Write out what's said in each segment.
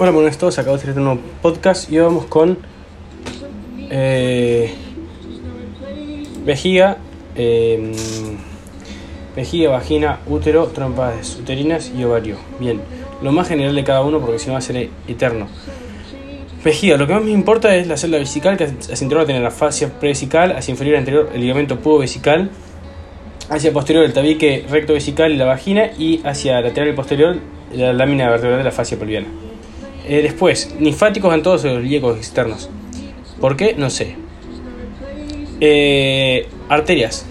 Hola, buenas a todos. Acabo de hacer un nuevo podcast y vamos con eh, vejiga, eh, vejiga, vagina, útero, trompas uterinas y ovario. Bien, lo más general de cada uno porque si no va a ser eterno. Vejiga, lo que más me importa es la celda vesical que hacia interior tener la fascia prevesical, hacia inferior y anterior el ligamento pubo vesical, hacia posterior el tabique recto vesical y la vagina y hacia lateral y posterior la lámina vertebral de la fascia pelviana. Eh, después, linfáticos en todos los ilíacos externos. ¿Por qué? No sé. Eh, arterias.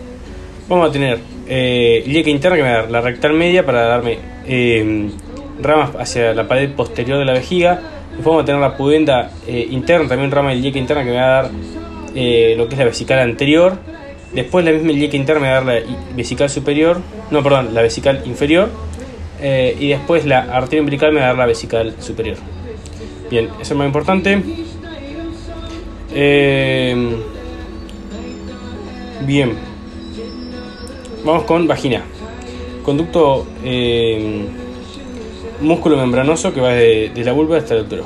Vamos a tener eh, ilíaca interna que me va a dar la rectal media para darme eh, ramas hacia la pared posterior de la vejiga. Después vamos a tener la pudenda interna, también rama ilíaca interna que me va a dar lo que es la vesical anterior. Después la misma ilíaca interna me va a dar la vesical superior. No, perdón, la vesical inferior. y después la arteria umbilical me va a dar la vesical superior. Bien, eso es más importante. Eh, bien. Vamos con vagina. Conducto eh, músculo membranoso que va desde, la vulva hasta el útero.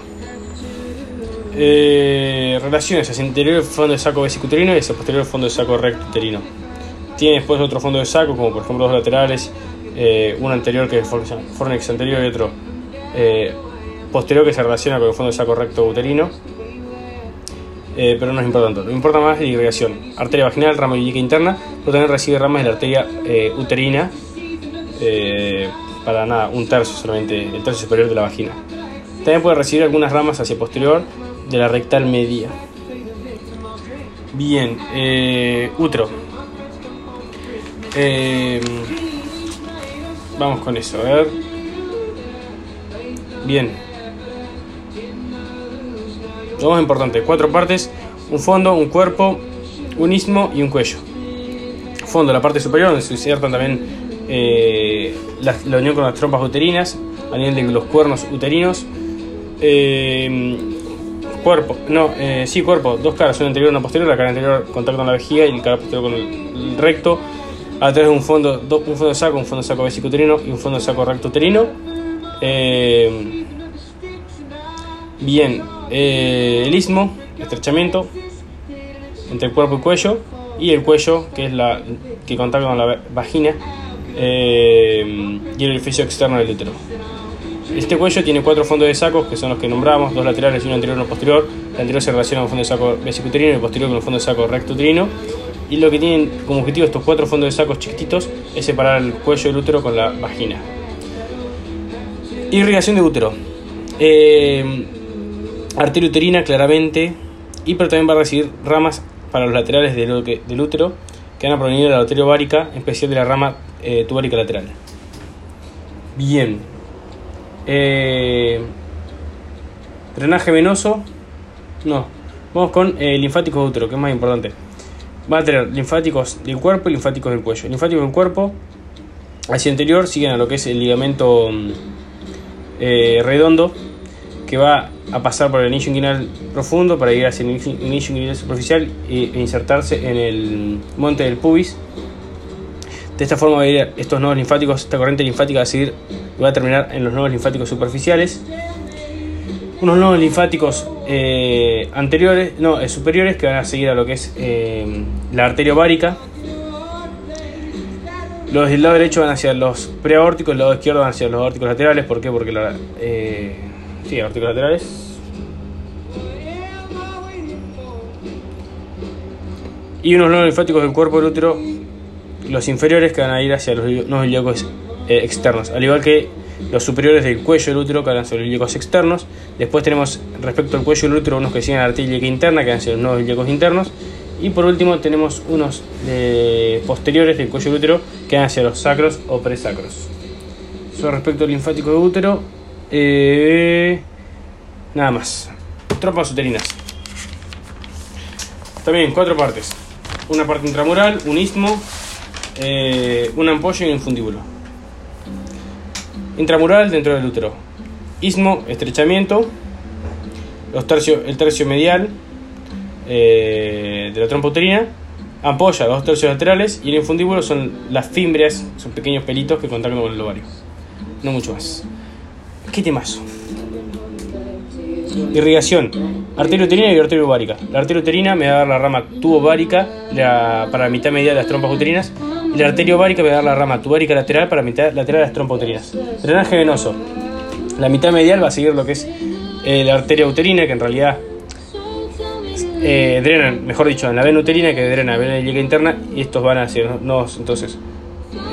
Eh, relaciones hacia interior fondo de saco vesicuterino y hacia posterior fondo de saco recto uterino. Tiene después otro fondo de saco, como por ejemplo dos laterales, eh, uno anterior que es fornix anterior y otro eh, posterior que se relaciona con el fondo de saco recto uterino. Eh, pero no es importante. Lo importa más es la irrigación. Arteria vaginal, rama ilíaca interna, pero también recibe ramas de la arteria eh, uterina. Eh, para nada, un tercio solamente, el tercio superior de la vagina. También puede recibir algunas ramas hacia posterior de la rectal media. Bien, útero. vamos con eso, a ver. Bien, lo más importante, cuatro partes, un fondo, un cuerpo, un istmo y un cuello. Fondo, la parte superior, donde se insertan también eh, la, unión con las trompas uterinas, a nivel de los cuernos uterinos. Eh, cuerpo, no, eh, sí, cuerpo, dos caras, una anterior y una posterior, la cara anterior contacto con la vejiga y la cara posterior con el, recto, a través de un fondo, un fondo de saco, un fondo de saco vesicuterino y un fondo de saco recto uterino. bien, eh, el istmo, estrechamiento entre el cuerpo y cuello, y el cuello, que es la que contacta con la vagina, eh, y el orificio externo del útero. Este cuello tiene cuatro fondos de sacos, que son los que nombramos, dos laterales y uno anterior y uno posterior. El anterior se relaciona con el fondo de saco vesicuterino y el posterior con el fondo de saco recto uterino. Y lo que tienen como objetivo estos cuatro fondos de sacos chiquititos es separar el cuello del útero con la vagina. Irrigación de útero. Eh, arteria uterina claramente, y pero también va a recibir ramas para los laterales del, útero que van a provenir de la arteria ovárica, en especial de la rama eh, tubárica lateral. Bien. Eh, drenaje venoso. No. Vamos con eh, linfáticos de útero, que es más importante. Va a tener linfáticos del cuerpo y linfáticos del cuello. Linfáticos del cuerpo, hacia interior, siguen a lo que es el ligamento mm, eh, redondo que va a pasar por el anillo inguinal profundo para ir hacia el anillo inguinal superficial e insertarse en el monte del pubis. De esta forma va a ir estos nodos linfáticos, esta corriente linfática va a seguir va a terminar en los nodos linfáticos superficiales. Unos nodos linfáticos eh, anteriores, no, eh, superiores que van a seguir a lo que es eh, la arteria ovárica. Los del lado derecho van hacia los preaórticos, el lado izquierdo van hacia los aórticos laterales. ¿Por qué? Porque la, Sí, aórticos laterales. Y unos nodos linfáticos del cuerpo del útero, los inferiores que van a ir hacia los nodos ilíacos eh, externos, al igual que los superiores del cuello del útero que van hacia los ilíacos externos. Después tenemos respecto al cuello del útero unos que siguen a la arteria interna que van hacia los nodos ilíacos internos. Y por último tenemos unos posteriores del cuello del útero que van hacia los sacros o presacros. Eso respecto al linfático del útero. Eh, nada más. Tropas uterinas. También cuatro partes. Una parte intramural, un istmo, eh, un ampollo y un fundíbulo. Intramural dentro del útero. Istmo, estrechamiento. Los tercio, el tercio medial eh, de la trompa uterina. Ampolla, dos tercios laterales. Y el infundíbulo son las fimbrias, son pequeños pelitos que contactan con el ovario. No mucho más. ¿Qué temazo? Irrigación. Arteria uterina y arteria ovárica. La arteria uterina me va a dar la rama tubovárica la, para la mitad media de las trompas uterinas. Y la arteria ovárica me va a dar la rama tubárica lateral para la mitad lateral de las trompas uterinas. Drenaje venoso. La mitad medial va a seguir lo que es eh, la arteria uterina, que en realidad eh, drenan, mejor dicho, en la vena uterina, que drena la vena ilíaca interna, y estos van hacia los nodos, entonces.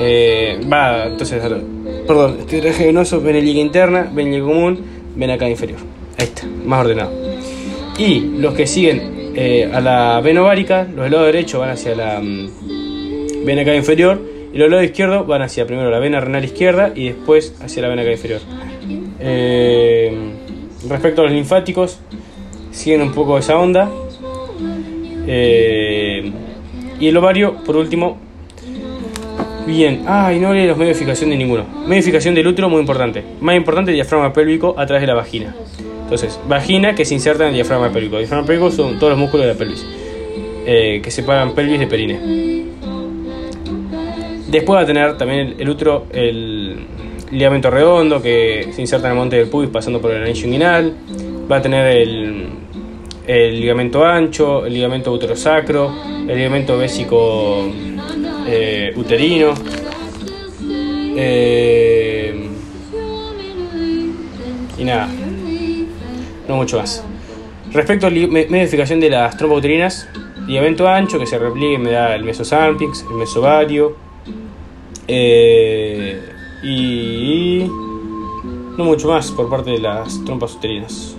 Eh, va, entonces, perdón, este drenaje venoso, vena ilíaca interna, vena ilíaca común, vena acá inferior. Ahí está, más ordenado. Y los que siguen eh, a la vena ovárica, los del lado derecho van hacia la mm, vena cava inferior y los del lado izquierdo van hacia primero la vena renal izquierda y después hacia la vena cava inferior. Eh, respecto a los linfáticos, siguen un poco esa onda. Y el ovario, por último, Bien, ay, no de los medios de fijación de ninguno. Medio de del útero, muy importante. Más importante, el diafragma pélvico a través de la vagina. Entonces, vagina que se inserta en el diafragma pélvico. El diafragma pélvico son todos los músculos de la pelvis, eh, que separan pelvis de perine. Después va a tener también el, útero, el ligamento redondo que se inserta en el monte del pubis pasando por el anillo inguinal. Va a tener el, el ligamento ancho, el ligamento uterosacro, el ligamento bésico eh, uterino. Eh, y nada, no mucho más. Respecto a la medificación de las trompas uterinas, ligamento ancho que se repliegue me da el mesosalpinx, el mesovario. Eh, y no mucho más por parte de las trompas uterinas.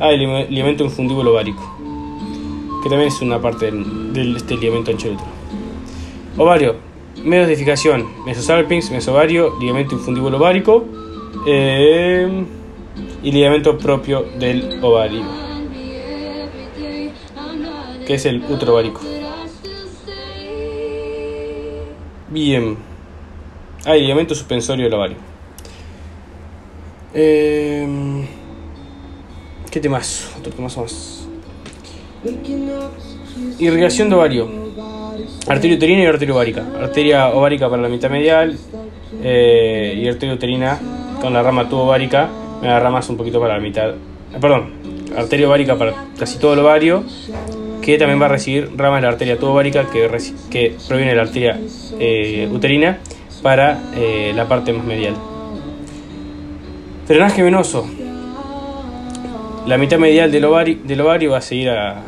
Ah, el ligamento infundíbulo ovárico, que también es una parte del, este ligamento ancho. Ovario, medios de edificación, mesosalpinx, mesovario, ligamento infundíbulo ovárico eh, y ligamento propio del ovario, que es el útero ovárico. Bien, hay ligamento suspensorio del ovario. Eh, ¿Qué temas? Otro tema más. Irrigación de ovario. Arteria uterina y arteria ovárica. Arteria ovárica para la mitad medial eh, y arteria uterina con la rama tubo-ovárica me da ramas un poquito para la mitad. Eh, perdón, arteria ovárica para casi todo el ovario que también va a recibir ramas de la arteria tubo-ovárica que, que proviene de la arteria eh, uterina para la parte más medial. Drenaje venoso. La mitad medial del ovario, del ovario va a seguir a,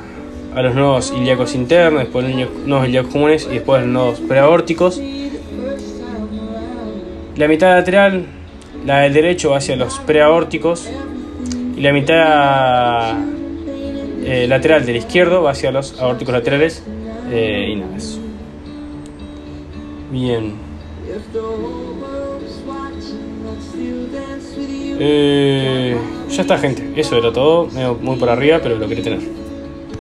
a los nodos ilíacos internos, después los nodos ilíacos comunes y después los nodos preaórticos. La mitad lateral, la del derecho, va hacia los preaórticos y la mitad eh, lateral del izquierdo va hacia los aórticos laterales eh, y nada eso. Bien. Eh, ya está gente, eso era todo, muy por arriba, pero lo quería tener.